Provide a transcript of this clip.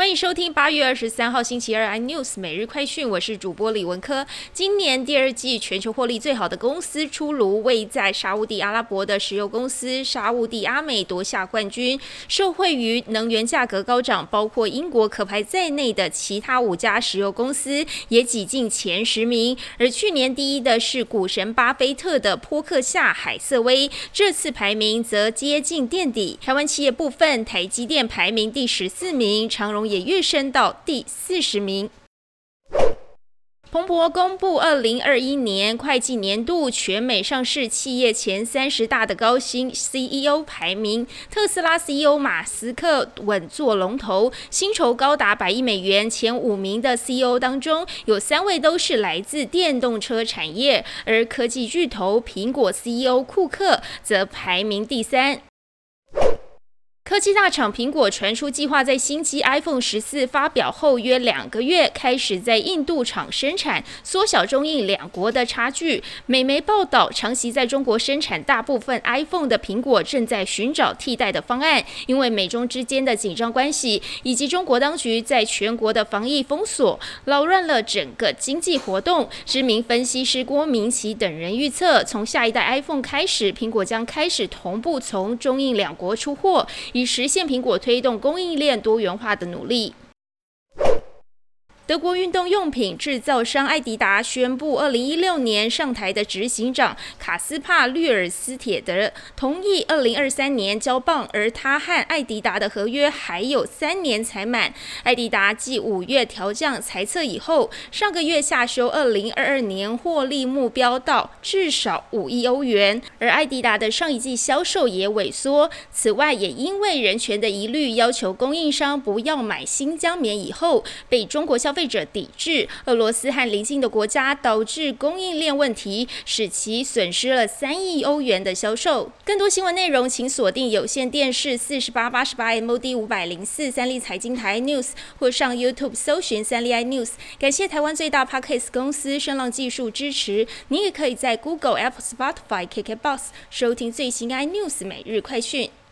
欢迎收听八月二十三号星期二 iNews 每日快讯，我是主播李文科。今年第二季全球获利最好的公司出炉，位在沙地阿拉伯的石油公司沙地阿美夺下冠军，受惠于能源价格高涨，包括英国可排在内的其他五家石油公司也挤进前十名。而去年第一的是股神巴菲特的波克夏海瑟威，这次排名则接近垫底。台湾企业部分，台积电排名第十四名，长荣。也跃升到第四十名。彭博公布二零二一年会计年度全美上市企业前三十大的高薪 CEO 排名，特斯拉 CEO 马斯克稳坐龙头，薪酬高达百亿美元。前五名的 CEO 当中，有三位都是来自电动车产业，而科技巨头苹果 CEO 库克则排名第三。科技大厂苹果传出计划在新机 iPhone 十四发表后约两个月开始在印度厂生产，缩小中印两国的差距。美媒报道，长期在中国生产大部分 iPhone 的苹果正在寻找替代的方案，因为美中之间的紧张关系以及中国当局在全国的防疫封锁，扰乱了整个经济活动。知名分析师郭明奇等人预测，从下一代 iPhone 开始，苹果将开始同步从中印两国出货。以实现苹果推动供应链多元化的努力。德国运动用品制造商艾迪达宣布，二零一六年上台的执行长卡斯帕略尔斯铁德同意二零二三年交棒，而他和艾迪达的合约还有三年才满。艾迪达继五月调降裁测以后，上个月下修二零二二年获利目标到至少五亿欧元，而艾迪达的上一季销售也萎缩。此外，也因为人权的疑虑，要求供应商不要买新疆棉以后，被中国消费费。者抵制俄罗斯和邻近的国家，导致供应链问题，使其损失了三亿欧元的销售。更多新闻内容，请锁定有线电视四十八八十八 MOD 五百零四三立财经台 News，或上 YouTube 搜寻三立 iNews。感谢台湾最大 Podcast 公司声浪技术支持。你也可以在 Google、Apple、Spotify、KKBox 收听最新 iNews 每日快讯。